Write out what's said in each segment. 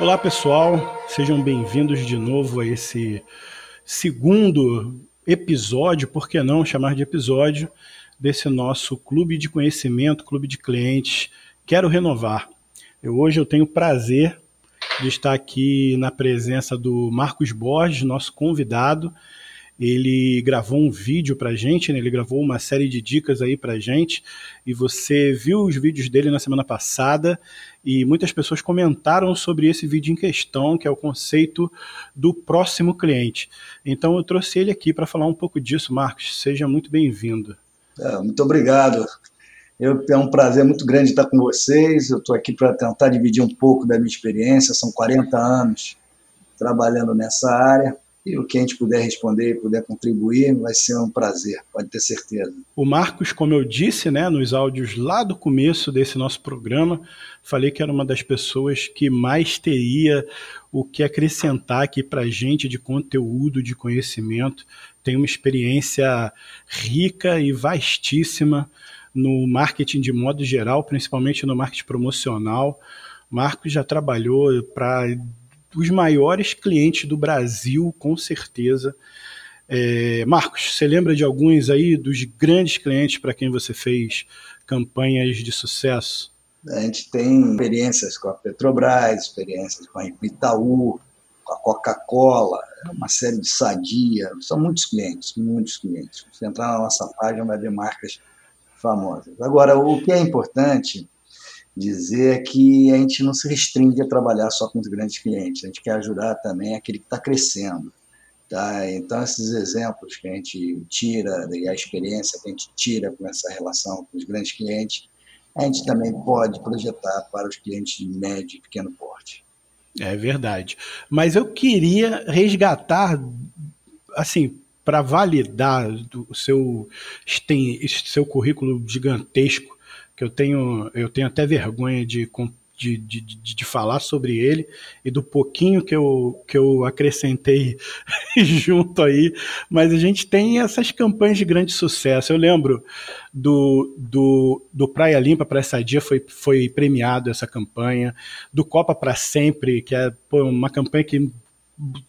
Olá pessoal, sejam bem-vindos de novo a esse segundo episódio, por que não chamar de episódio, desse nosso clube de conhecimento, clube de clientes. Quero renovar. Eu, hoje eu tenho o prazer de estar aqui na presença do Marcos Borges, nosso convidado. Ele gravou um vídeo para gente, né? ele gravou uma série de dicas aí para gente, e você viu os vídeos dele na semana passada, e muitas pessoas comentaram sobre esse vídeo em questão, que é o conceito do próximo cliente. Então eu trouxe ele aqui para falar um pouco disso, Marcos. Seja muito bem-vindo. É, muito obrigado. Eu, é um prazer muito grande estar com vocês. Eu estou aqui para tentar dividir um pouco da minha experiência. São 40 anos trabalhando nessa área e o que a gente puder responder e puder contribuir vai ser um prazer, pode ter certeza. O Marcos, como eu disse né, nos áudios lá do começo desse nosso programa, falei que era uma das pessoas que mais teria o que acrescentar aqui para a gente de conteúdo, de conhecimento. Tem uma experiência rica e vastíssima no marketing de modo geral, principalmente no marketing promocional. Marcos já trabalhou para os maiores clientes do Brasil, com certeza. É, Marcos, você lembra de alguns aí dos grandes clientes para quem você fez campanhas de sucesso? A gente tem experiências com a Petrobras, experiências com a Itaú, com a Coca-Cola, uma série de Sadia, são muitos clientes, muitos clientes. Se entrar na nossa página vai ver marcas famosas. Agora, o que é importante dizer que a gente não se restringe a trabalhar só com os grandes clientes, a gente quer ajudar também aquele que está crescendo. Tá? Então, esses exemplos que a gente tira, e a experiência que a gente tira com essa relação com os grandes clientes, a gente também pode projetar para os clientes de médio e pequeno porte. É verdade. Mas eu queria resgatar, assim, para validar o seu, seu currículo gigantesco que eu tenho, eu tenho até vergonha de, de, de, de, falar sobre ele e do pouquinho que eu, que eu acrescentei junto aí, mas a gente tem essas campanhas de grande sucesso. Eu lembro do, do, do Praia Limpa para essa dia foi, foi premiado essa campanha, do Copa para Sempre, que é pô, uma campanha que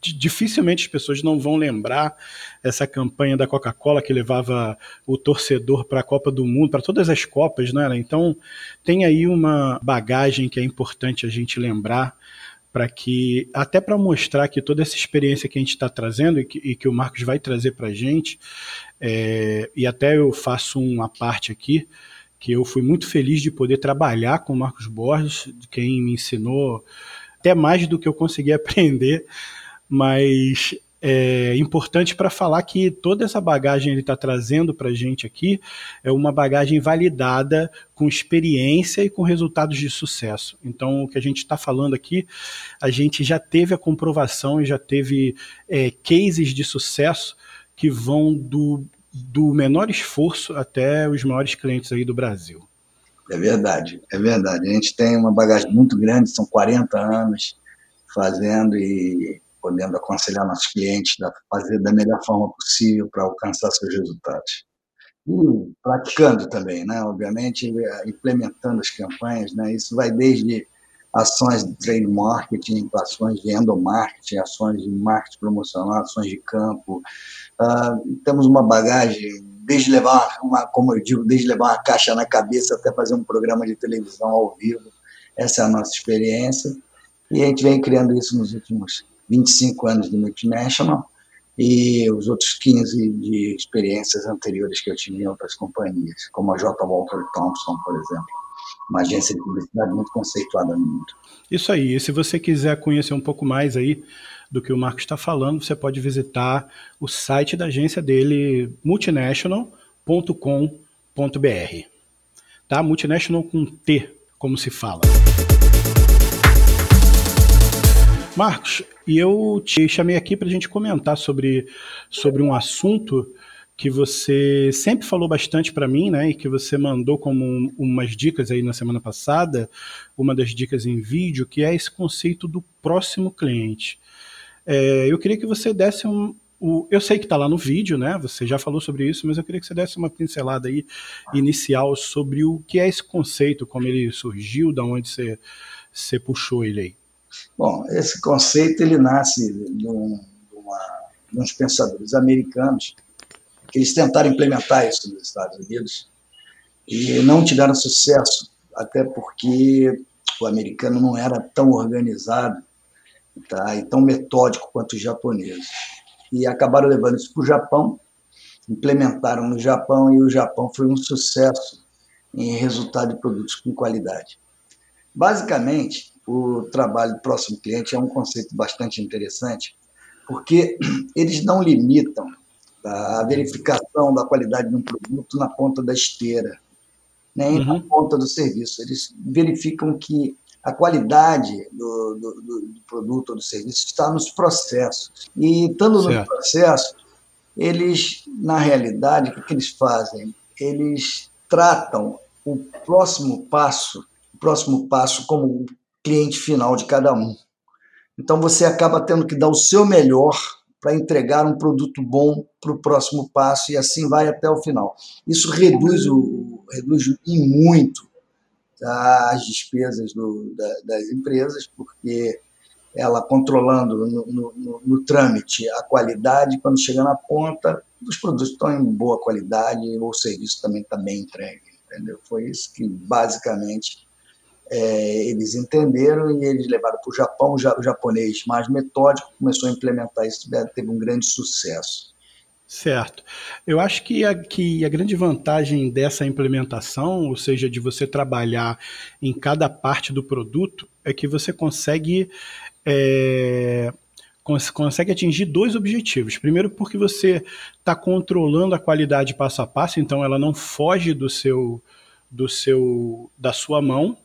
dificilmente as pessoas não vão lembrar essa campanha da Coca-Cola que levava o torcedor para a Copa do Mundo, para todas as Copas, né? Então tem aí uma bagagem que é importante a gente lembrar para que até para mostrar que toda essa experiência que a gente está trazendo e que, e que, o Marcos vai trazer para a gente é, e até eu faço uma parte aqui que eu fui muito feliz de poder trabalhar com o Marcos Borges, quem me ensinou até mais do que eu consegui aprender mas é importante para falar que toda essa bagagem ele está trazendo para a gente aqui é uma bagagem validada com experiência e com resultados de sucesso. Então, o que a gente está falando aqui, a gente já teve a comprovação e já teve é, cases de sucesso que vão do, do menor esforço até os maiores clientes aí do Brasil. É verdade, é verdade. A gente tem uma bagagem muito grande, são 40 anos fazendo e podendo aconselhar nossos clientes a fazer da melhor forma possível para alcançar seus resultados. E praticando também, né? obviamente, implementando as campanhas, né? isso vai desde ações de trade marketing, ações de endomarketing, ações de marketing promocional, ações de campo. Uh, temos uma bagagem, desde levar, uma, como eu digo, desde levar uma caixa na cabeça até fazer um programa de televisão ao vivo. Essa é a nossa experiência. E a gente vem criando isso nos últimos 25 anos de multinational e os outros 15 de experiências anteriores que eu tive em outras companhias, como a J. Walter Thompson, por exemplo, uma agência de publicidade muito conceituada no mundo. Isso aí, e se você quiser conhecer um pouco mais aí do que o Marcos está falando, você pode visitar o site da agência dele, multinational.com.br. Tá? Multinational com T, como se fala. Marcos, e eu te chamei aqui para a gente comentar sobre, sobre um assunto que você sempre falou bastante para mim, né, e que você mandou como um, umas dicas aí na semana passada, uma das dicas em vídeo, que é esse conceito do próximo cliente. É, eu queria que você desse um, o, eu sei que está lá no vídeo, né? Você já falou sobre isso, mas eu queria que você desse uma pincelada aí inicial sobre o que é esse conceito, como ele surgiu, da onde você, você puxou ele aí. Bom, esse conceito ele nasce de, um, de, uma, de uns pensadores americanos que eles tentaram implementar isso nos Estados Unidos e não tiveram sucesso, até porque o americano não era tão organizado tá, e tão metódico quanto os japoneses. E acabaram levando isso para o Japão, implementaram no Japão e o Japão foi um sucesso em resultado de produtos com qualidade. Basicamente, o trabalho do próximo cliente é um conceito bastante interessante, porque eles não limitam a verificação da qualidade de um produto na ponta da esteira, nem uhum. na ponta do serviço. Eles verificam que a qualidade do, do, do, produto ou do serviço está nos processos. E estando certo. nos processos, eles, na realidade, o que eles fazem? Eles tratam o próximo passo, o próximo passo como o cliente final de cada um. Então você acaba tendo que dar o seu melhor para entregar um produto bom para o próximo passo e assim vai até o final. Isso reduz, o, reduz em muito tá, as despesas do, da, das empresas, porque ela controlando no, no, no, no, trâmite a qualidade, quando chega na ponta, os produtos estão em boa qualidade, o serviço também está bem entregue. Entendeu? Foi isso que basicamente é, eles entenderam e eles levaram para o Japão. O japonês mais metódico começou a implementar isso, teve um grande sucesso. Certo. Eu acho que a, que a grande vantagem dessa implementação, ou seja, de você trabalhar em cada parte do produto, é que você consegue. É, consegue atingir dois objetivos. Primeiro, porque você está controlando a qualidade passo a passo, então ela não foge do seu, do seu, da sua mão,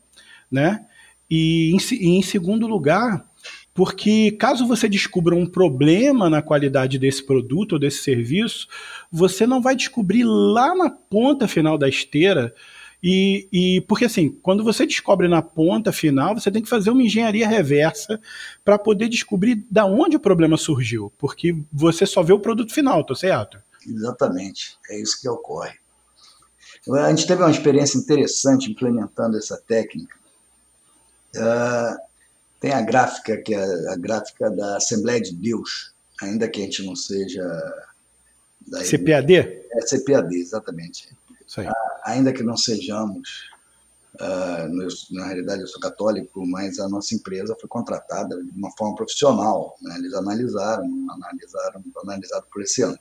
né? E em, em segundo lugar, porque caso você descubra um problema na qualidade desse produto ou desse serviço, você não vai descobrir lá na ponta final da esteira. E, e porque assim, quando você descobre na ponta final, você tem que fazer uma engenharia reversa para poder descobrir da onde o problema surgiu, porque você só vê o produto final, tô certo? Exatamente, é isso que ocorre. A gente teve uma experiência interessante implementando essa técnica Uh, tem a gráfica, que é a gráfica da Assembleia de Deus, ainda que a gente não seja. CPAD? É CPAD, exatamente. Uh, ainda que não sejamos. Uh, na realidade, eu sou católico, mas a nossa empresa foi contratada de uma forma profissional. Né? Eles analisaram, analisaram, analisaram por esse ano.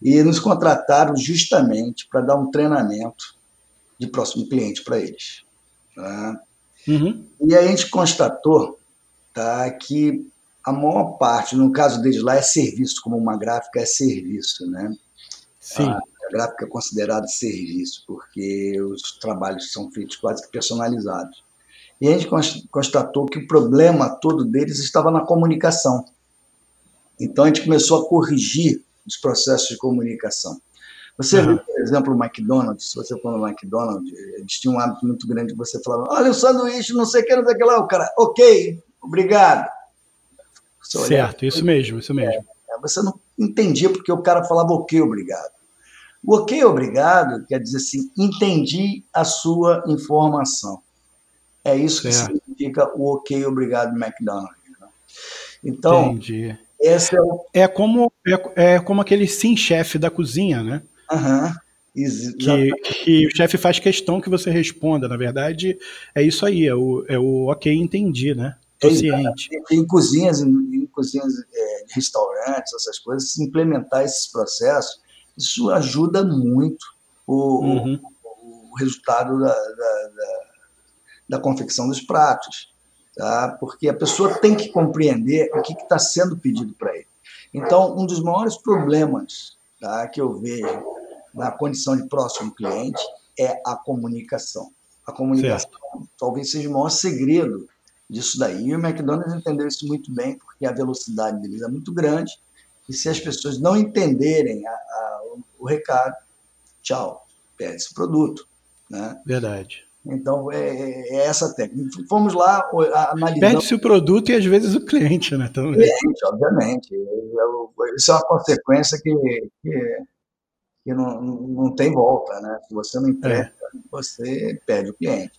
E nos contrataram justamente para dar um treinamento de próximo cliente para eles. Tá? Uhum. E a gente constatou tá, que a maior parte, no caso deles lá, é serviço, como uma gráfica é serviço, né? Sim. A, a gráfica é considerada serviço, porque os trabalhos são feitos quase que personalizados. E a gente constatou que o problema todo deles estava na comunicação. Então a gente começou a corrigir os processos de comunicação. Você uhum. vê, exemplo, o McDonald's, se você for no McDonald's, eles tinham um hábito muito grande de você falar, olha o sanduíche, não sei o que, não sei o que lá, o cara, ok, obrigado. certo, isso mesmo, isso mesmo. É, você não entendia porque o cara falava ok, obrigado. O ok, obrigado, quer dizer assim, entendi a sua informação. É isso que certo. significa o ok, obrigado, McDonald's. Né? Então, Entendi. Esse é, o... é como é, é como aquele sim chefe da cozinha, né? Uhum. Que, que, o chefe faz questão que você responda. Na verdade, é isso aí, é o, é o ok, entendi, né? Tô ciente. Em cozinhas, em cozinhas é, restaurantes, essas coisas, se implementar esses processos, isso ajuda muito o, uhum. o, o resultado da, da, da, da, confecção dos pratos. Tá? Porque a pessoa tem que compreender o que está sendo pedido para ele. Então, um dos maiores problemas tá, que eu vejo na condição de próximo cliente é a comunicação. A comunicação certo. talvez seja o maior segredo disso daí. E o McDonald's entendeu isso muito bem, porque a velocidade deles é muito grande. E se as pessoas não entenderem a, a, o, recado, tchau, perde esse produto. Né? Verdade. Então, é, é, é essa técnica. Fomos lá analisando. Perde-se o produto e às vezes o cliente, né? Também. Cliente, obviamente. Isso é uma consequência que, que que não, não tem volta, né? Se você não entrega, é. você perde o cliente.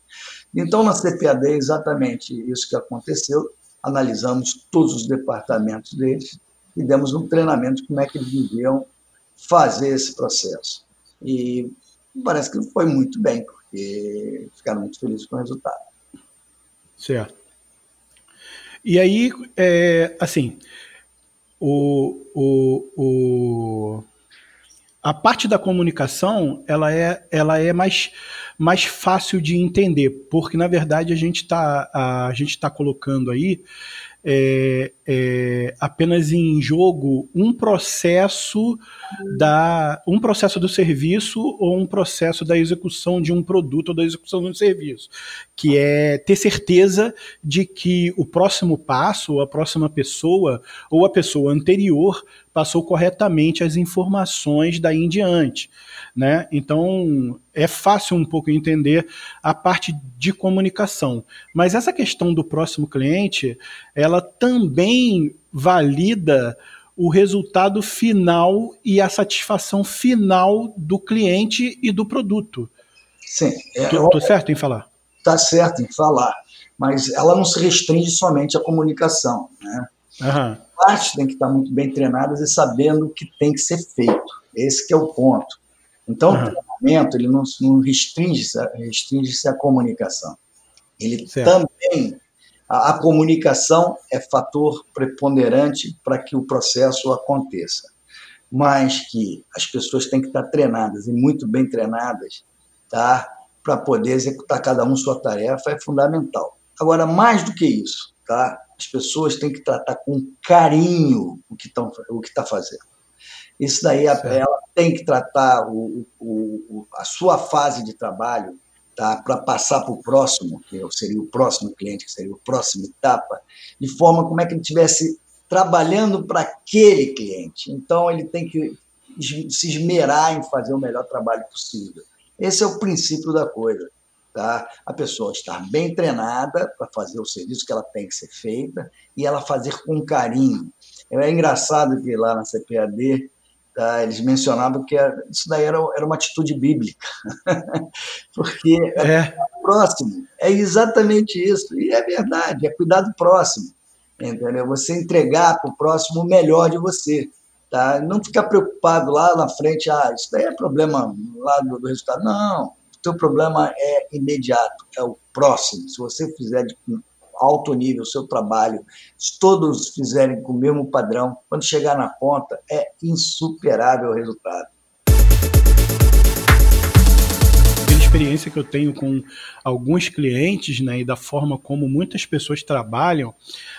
Então, na CPAD é exatamente isso que aconteceu. analisamos todos os departamentos deles e demos um treinamento de como é que eles deviam fazer esse processo. E parece que foi muito bem, porque ficaram muito felizes com o resultado. Certo. E aí, é, assim, o, o, o, a parte da comunicação ela é, ela é mais, mais fácil de entender, porque na verdade a gente está tá colocando aí é, é, apenas em jogo um processo da um processo do serviço ou um processo da execução de um produto ou da execução de um serviço, que é ter certeza de que o próximo passo, ou a próxima pessoa ou a pessoa anterior passou corretamente as informações daí em diante. Né? Então é fácil um pouco entender a parte de comunicação. Mas essa questão do próximo cliente, ela também valida o resultado final e a satisfação final do cliente e do produto. Sim. Estou é, certo em falar? Está certo em falar, mas ela não se restringe somente à comunicação. Né? Uhum. Partes têm que estar muito bem treinadas e sabendo o que tem que ser feito. Esse é o ponto. Então, uhum. o treinamento ele não, não restringe-se restringe à comunicação. Ele certo. também, a, a comunicação é fator preponderante para que o processo aconteça. Mas que as pessoas têm que estar treinadas e muito bem treinadas tá? para poder executar cada um sua tarefa é fundamental. Agora, mais do que isso, tá? as pessoas têm que tratar com carinho o que está fazendo. Isso daí ela tem que tratar o, o, a sua fase de trabalho tá, para passar para o próximo, que seria o próximo cliente, que seria o próximo etapa, de forma como é que ele estivesse trabalhando para aquele cliente. Então, ele tem que se esmerar em fazer o melhor trabalho possível. Esse é o princípio da coisa. Tá? A pessoa estar bem treinada para fazer o serviço que ela tem que ser feita e ela fazer com carinho. É engraçado que lá na CPAD Tá? Eles mencionavam que isso daí era, era uma atitude bíblica, porque é, é próximo, é exatamente isso, e é verdade, é cuidar do próximo, entendeu? Você entregar para o próximo o melhor de você, tá? Não ficar preocupado lá na frente, ah, isso daí é problema lá do, do resultado, não, o teu problema é imediato, é o próximo, se você fizer de, alto nível seu trabalho, se todos fizerem com o mesmo padrão, quando chegar na ponta, é insuperável o resultado. Pela experiência que eu tenho com alguns clientes, né, e da forma como muitas pessoas trabalham,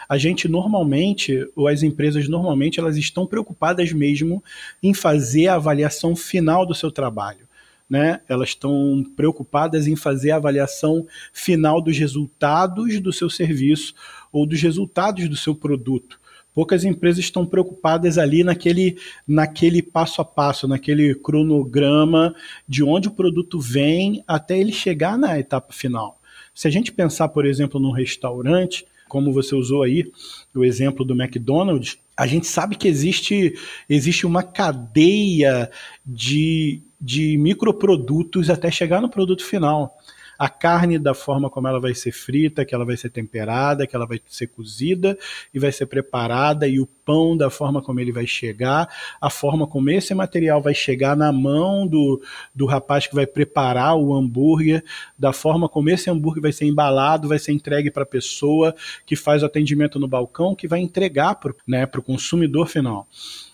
a gente normalmente, ou as empresas normalmente, elas estão preocupadas mesmo em fazer a avaliação final do seu trabalho né? Elas estão preocupadas em fazer a avaliação final dos resultados do seu serviço ou dos resultados do seu produto. Poucas empresas estão preocupadas ali naquele, naquele passo a passo, naquele cronograma de onde o produto vem até ele chegar na etapa final. Se a gente pensar, por exemplo, num restaurante, como você usou aí o exemplo do McDonald's, a gente sabe que existe, existe uma cadeia de, de microprodutos até chegar no produto final. A carne da forma como ela vai ser frita, que ela vai ser temperada, que ela vai ser cozida e vai ser preparada, e o pão da forma como ele vai chegar, a forma como esse material vai chegar na mão do, do rapaz que vai preparar o hambúrguer, da forma como esse hambúrguer vai ser embalado, vai ser entregue para a pessoa que faz o atendimento no balcão, que vai entregar para né, o consumidor final.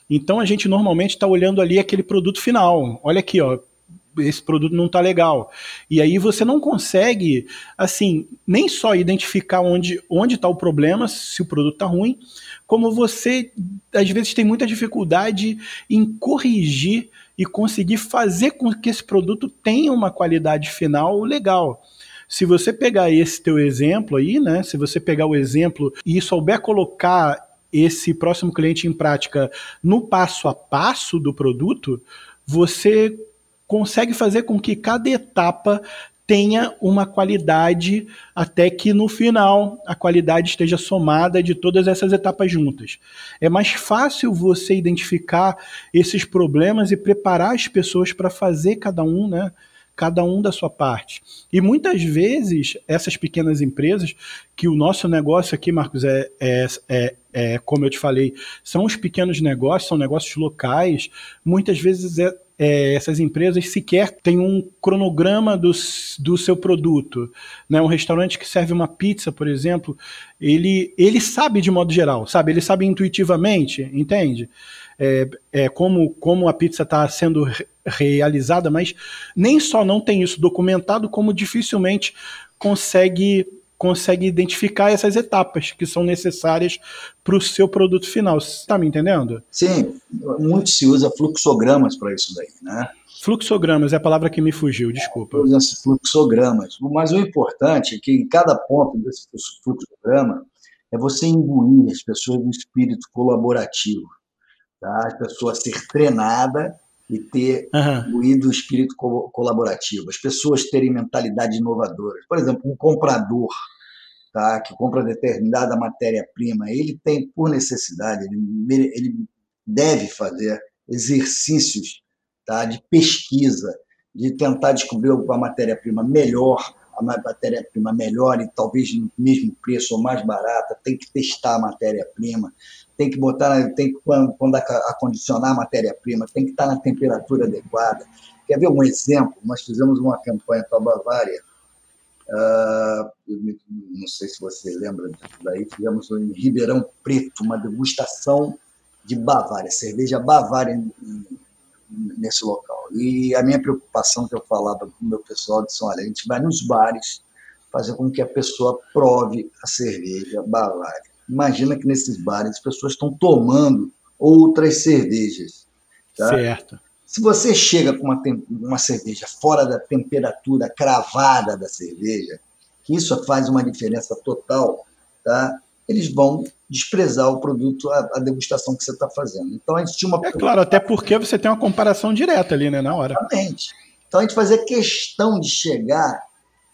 Então a gente normalmente está olhando ali aquele produto final. Olha aqui, ó, esse produto não está legal. E aí você não consegue, assim, nem só identificar onde onde está o problema, se o produto está ruim, como você às vezes tem muita dificuldade em corrigir e conseguir fazer com que esse produto tenha uma qualidade final legal. Se você pegar esse teu exemplo aí, né? Se você pegar o exemplo e souber colocar esse próximo cliente em prática no passo a passo do produto, você consegue fazer com que cada etapa tenha uma qualidade até que no final a qualidade esteja somada de todas essas etapas juntas. É mais fácil você identificar esses problemas e preparar as pessoas para fazer cada um, né? cada um da sua parte. E muitas vezes, essas pequenas empresas, que o nosso negócio aqui, Marcos, é, é, é, é como eu te falei, são os pequenos negócios, são negócios locais, muitas vezes é, é, essas empresas sequer têm um cronograma do, do seu produto. Né? Um restaurante que serve uma pizza, por exemplo, ele, ele sabe de modo geral, sabe? Ele sabe intuitivamente, entende? É, é como, como a pizza está sendo re realizada, mas nem só não tem isso documentado, como dificilmente consegue consegue identificar essas etapas que são necessárias para o seu produto final. Você está me entendendo? Sim, muito se usa fluxogramas para isso daí, né? Fluxogramas é a palavra que me fugiu, desculpa. Usa fluxogramas. Mas o importante é que em cada ponto desse fluxograma é você imbuir as pessoas no espírito colaborativo. Tá? A pessoa ser treinada e ter uhum. o espírito co colaborativo, as pessoas terem mentalidade inovadora. Por exemplo, um comprador tá, que compra determinada matéria-prima, ele tem, por necessidade, ele, ele deve fazer exercícios tá, de pesquisa, de tentar descobrir a matéria-prima melhor, a matéria-prima melhor e talvez no mesmo preço ou mais barata, tem que testar a matéria-prima, tem que botar, tem que quando acondicionar a matéria-prima, tem que estar na temperatura adequada. Quer ver um exemplo? Nós fizemos uma campanha para a Bavária, uh, não sei se você lembra disso daí, fizemos em Ribeirão Preto uma degustação de Bavária, cerveja Bavária nesse local. E a minha preocupação que eu falava com o meu pessoal disse, olha, a gente vai nos bares fazer com que a pessoa prove a cerveja Bavária. Imagina que nesses bares as pessoas estão tomando outras cervejas. Tá? Certo. Se você chega com uma, uma cerveja fora da temperatura cravada da cerveja, que isso faz uma diferença total, tá? eles vão desprezar o produto, a, a degustação que você está fazendo. Então a gente tinha uma. É claro, até porque você tem uma comparação direta ali, né, na hora. Exatamente. Então a gente fazia questão de chegar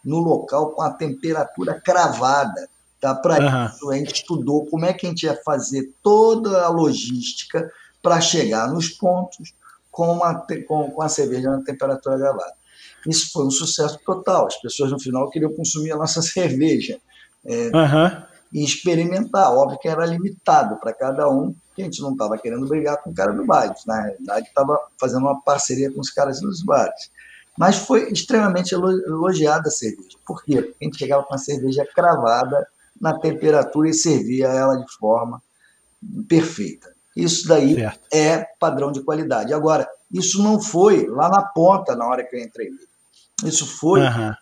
no local com a temperatura cravada. Tá? Para uhum. isso, a gente estudou como é que a gente ia fazer toda a logística para chegar nos pontos com, uma, com, com a cerveja na temperatura gravada. Isso foi um sucesso total. As pessoas no final queriam consumir a nossa cerveja. É, uhum. E experimentar. Óbvio que era limitado para cada um, que a gente não estava querendo brigar com o cara do bar. Na realidade, estava fazendo uma parceria com os caras dos bares. Mas foi extremamente elogiada a cerveja. Por quê? Porque a gente chegava com a cerveja cravada na temperatura e servia ela de forma perfeita. Isso daí certo. é padrão de qualidade. Agora, isso não foi lá na ponta na hora que eu entrei. Isso foi uhum.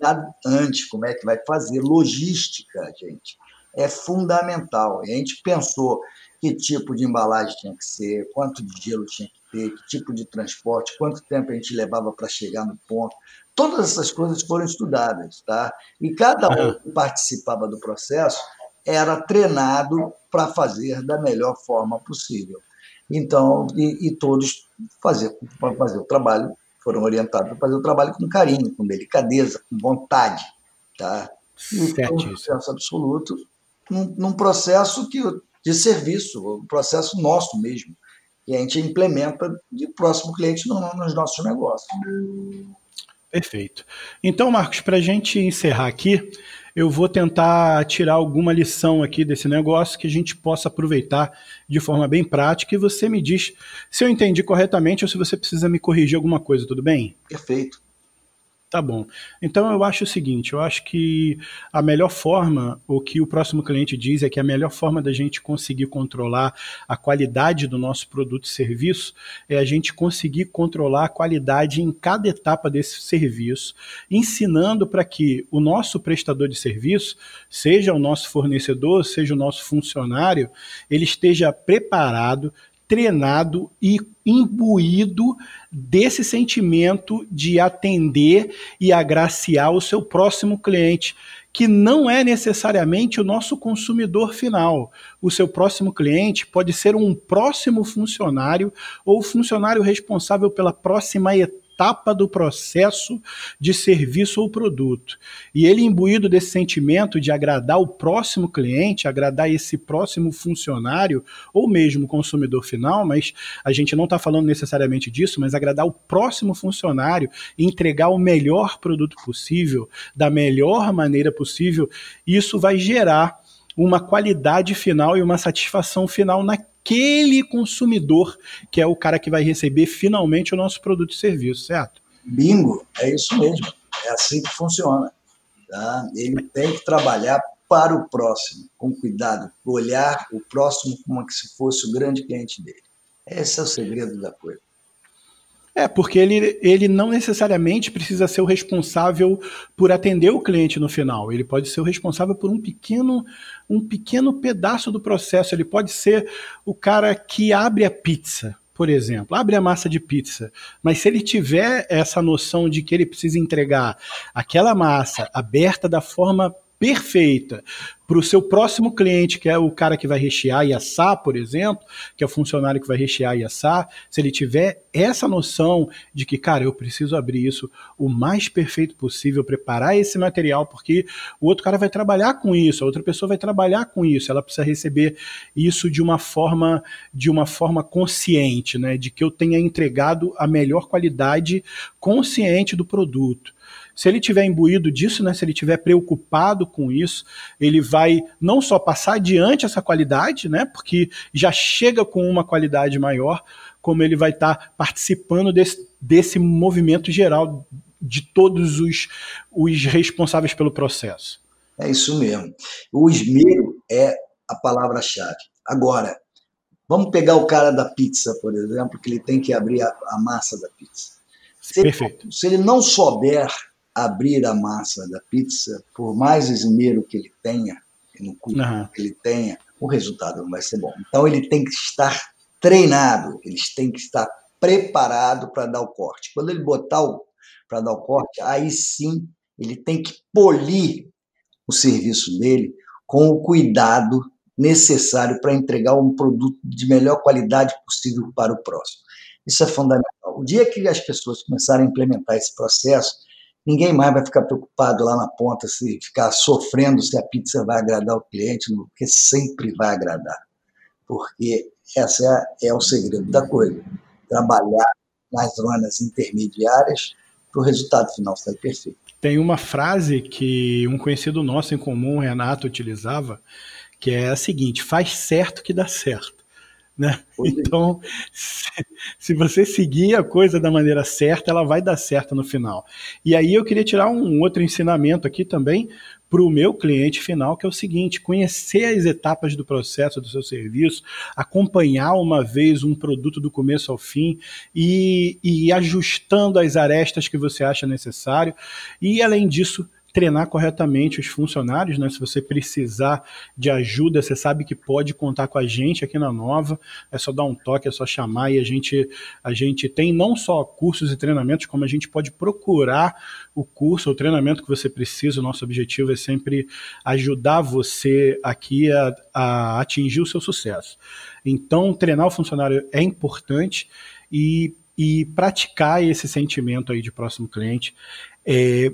antes, como é que vai fazer. Logística, gente, é fundamental. E a gente pensou que tipo de embalagem tinha que ser, quanto de gelo tinha que ter, que tipo de transporte, quanto tempo a gente levava para chegar no ponto. Todas essas coisas foram estudadas, tá? E cada um que participava do processo era treinado para fazer da melhor forma possível. Então, e, e todos fazer, fazer o trabalho, foram orientados para fazer o trabalho com carinho, com delicadeza, com vontade. Tá? E foi um sucesso absoluto num, num processo que, de serviço, um processo nosso mesmo, que a gente implementa de próximo cliente no, nos nossos negócios. Perfeito. Então, Marcos, para a gente encerrar aqui, eu vou tentar tirar alguma lição aqui desse negócio que a gente possa aproveitar de forma bem prática e você me diz se eu entendi corretamente ou se você precisa me corrigir alguma coisa, tudo bem? Perfeito. Tá bom. Então eu acho o seguinte, eu acho que a melhor forma, o que o próximo cliente diz é que a melhor forma da gente conseguir controlar a qualidade do nosso produto e serviço é a gente conseguir controlar a qualidade em cada etapa desse serviço, ensinando para que o nosso prestador de serviço, seja o nosso fornecedor, seja o nosso funcionário, ele esteja preparado, treinado e imbuído desse sentimento de atender e agraciar o seu próximo cliente, que não é necessariamente o nosso consumidor final. O seu próximo cliente pode ser um próximo funcionário ou funcionário responsável pela próxima etapa etapa do processo de serviço ou produto. E ele, imbuído desse sentimento de agradar o próximo cliente, agradar esse próximo funcionário, ou mesmo consumidor final, mas a gente não está falando necessariamente disso, mas agradar o próximo funcionário entregar o melhor produto possível, da melhor maneira possível, isso vai gerar uma qualidade final e uma satisfação final naquele consumidor, que é o cara que vai receber finalmente o nosso produto e serviço, certo? Bingo, é isso mesmo. É assim que funciona. Tá? Ele tem que trabalhar para o próximo, com cuidado, olhar o próximo como se fosse o grande cliente dele. Esse é o segredo da coisa. É, porque ele, ele não necessariamente precisa ser o responsável por atender o cliente no final. Ele pode ser o responsável por um pequeno, um pequeno pedaço do processo. Ele pode ser o cara que abre a pizza, por exemplo, abre a massa de pizza. Mas se ele tiver essa noção de que ele precisa entregar aquela massa aberta da forma perfeita para o seu próximo cliente, que é o cara que vai rechear e assar, por exemplo, que é o funcionário que vai rechear e assar, se ele tiver essa noção de que, cara, eu preciso abrir isso o mais perfeito possível, preparar esse material, porque o outro cara vai trabalhar com isso, a outra pessoa vai trabalhar com isso, ela precisa receber isso de uma forma, de uma forma consciente, né, de que eu tenha entregado a melhor qualidade consciente do produto. Se ele tiver imbuído disso, né, se ele tiver preocupado com isso, ele vai não só passar adiante essa qualidade, né, porque já chega com uma qualidade maior, como ele vai estar tá participando desse, desse movimento geral de todos os, os responsáveis pelo processo. É isso mesmo. O esmero é a palavra-chave. Agora, vamos pegar o cara da pizza, por exemplo, que ele tem que abrir a, a massa da pizza. Se Perfeito. Ele, se ele não souber abrir a massa da pizza, por mais esmero que ele tenha, no cuidado uhum. que ele tenha, o resultado não vai ser bom. Então ele tem que estar treinado, eles têm que estar preparado para dar o corte. Quando ele botar o para dar o corte, aí sim ele tem que polir o serviço dele com o cuidado necessário para entregar um produto de melhor qualidade possível para o próximo. Isso é fundamental. O dia que as pessoas começarem a implementar esse processo, ninguém mais vai ficar preocupado lá na ponta se ficar sofrendo se a pizza vai agradar o cliente, porque sempre vai agradar. Porque esse é, é o segredo da coisa. Trabalhar nas zonas intermediárias para o resultado final sair perfeito. Tem uma frase que um conhecido nosso em comum, Renato, utilizava, que é a seguinte: faz certo que dá certo. Né? Então, se, se, você seguir a coisa da maneira certa, ela vai dar certo no final. E aí eu queria tirar um outro ensinamento aqui também para o meu cliente final, que é o seguinte: conhecer as etapas do processo do seu serviço, acompanhar uma vez um produto do começo ao fim e, e ajustando as arestas que você acha necessário. E além disso, treinar corretamente os funcionários, né? Se você precisar de ajuda, você sabe que pode contar com a gente aqui na Nova. É só dar um toque, é só chamar e a gente a gente tem não só cursos e treinamentos, como a gente pode procurar o curso ou treinamento que você precisa. O nosso objetivo é sempre ajudar você aqui a, a atingir o seu sucesso. Então, treinar o funcionário é importante e e praticar esse sentimento aí de próximo cliente é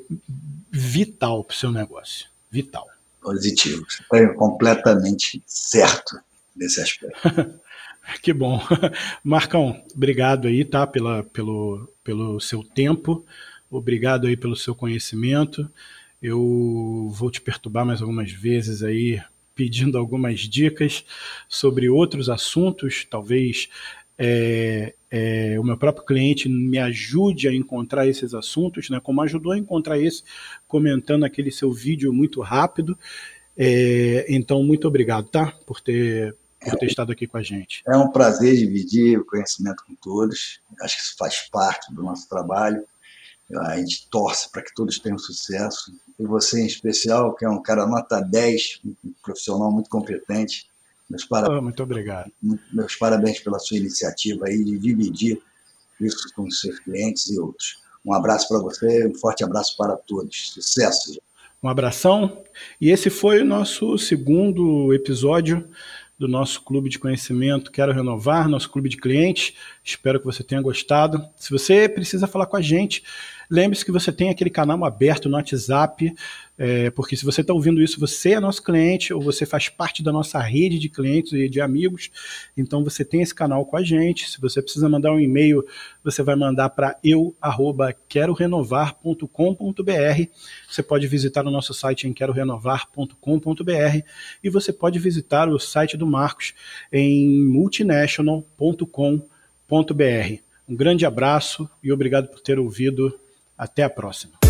vital para o seu negócio. Vital. Positivo. Você está completamente certo nesse aspecto. que bom. Marcão, obrigado aí, tá? Pela, pelo, pelo seu tempo. Obrigado aí pelo seu conhecimento. Eu vou te perturbar mais algumas vezes aí pedindo algumas dicas sobre outros assuntos, talvez é, é, o meu próprio cliente me ajude a encontrar esses assuntos, né, como ajudou a encontrar esse, comentando aquele seu vídeo muito rápido. É, então, muito obrigado, tá? Por ter, por ter estado aqui com a gente. É um prazer dividir o conhecimento com todos. Acho que isso faz parte do nosso trabalho. A gente torce para que todos tenham sucesso. E você, em especial, que é um cara nota 10, um profissional muito competente, meus parabéns, oh, muito obrigado. Meus parabéns pela sua iniciativa aí de dividir isso com os seus clientes e outros. Um abraço para você, um forte abraço para todos. Sucesso. Um abração. E esse foi o nosso segundo episódio do nosso clube de conhecimento Quero Renovar, nosso clube de clientes. Espero que você tenha gostado. Se você precisa falar com a gente, lembre-se que você tem aquele canal aberto no WhatsApp, é, porque se você está ouvindo isso, você é nosso cliente ou você faz parte da nossa rede de clientes e de amigos, então você tem esse canal com a gente. Se você precisa mandar um e-mail, você vai mandar para eu@querorenovar.com.br. Você pode visitar o nosso site em querorenovar.com.br e você pode visitar o site do Marcos em multinational.com.br. Um grande abraço e obrigado por ter ouvido. Até a próxima.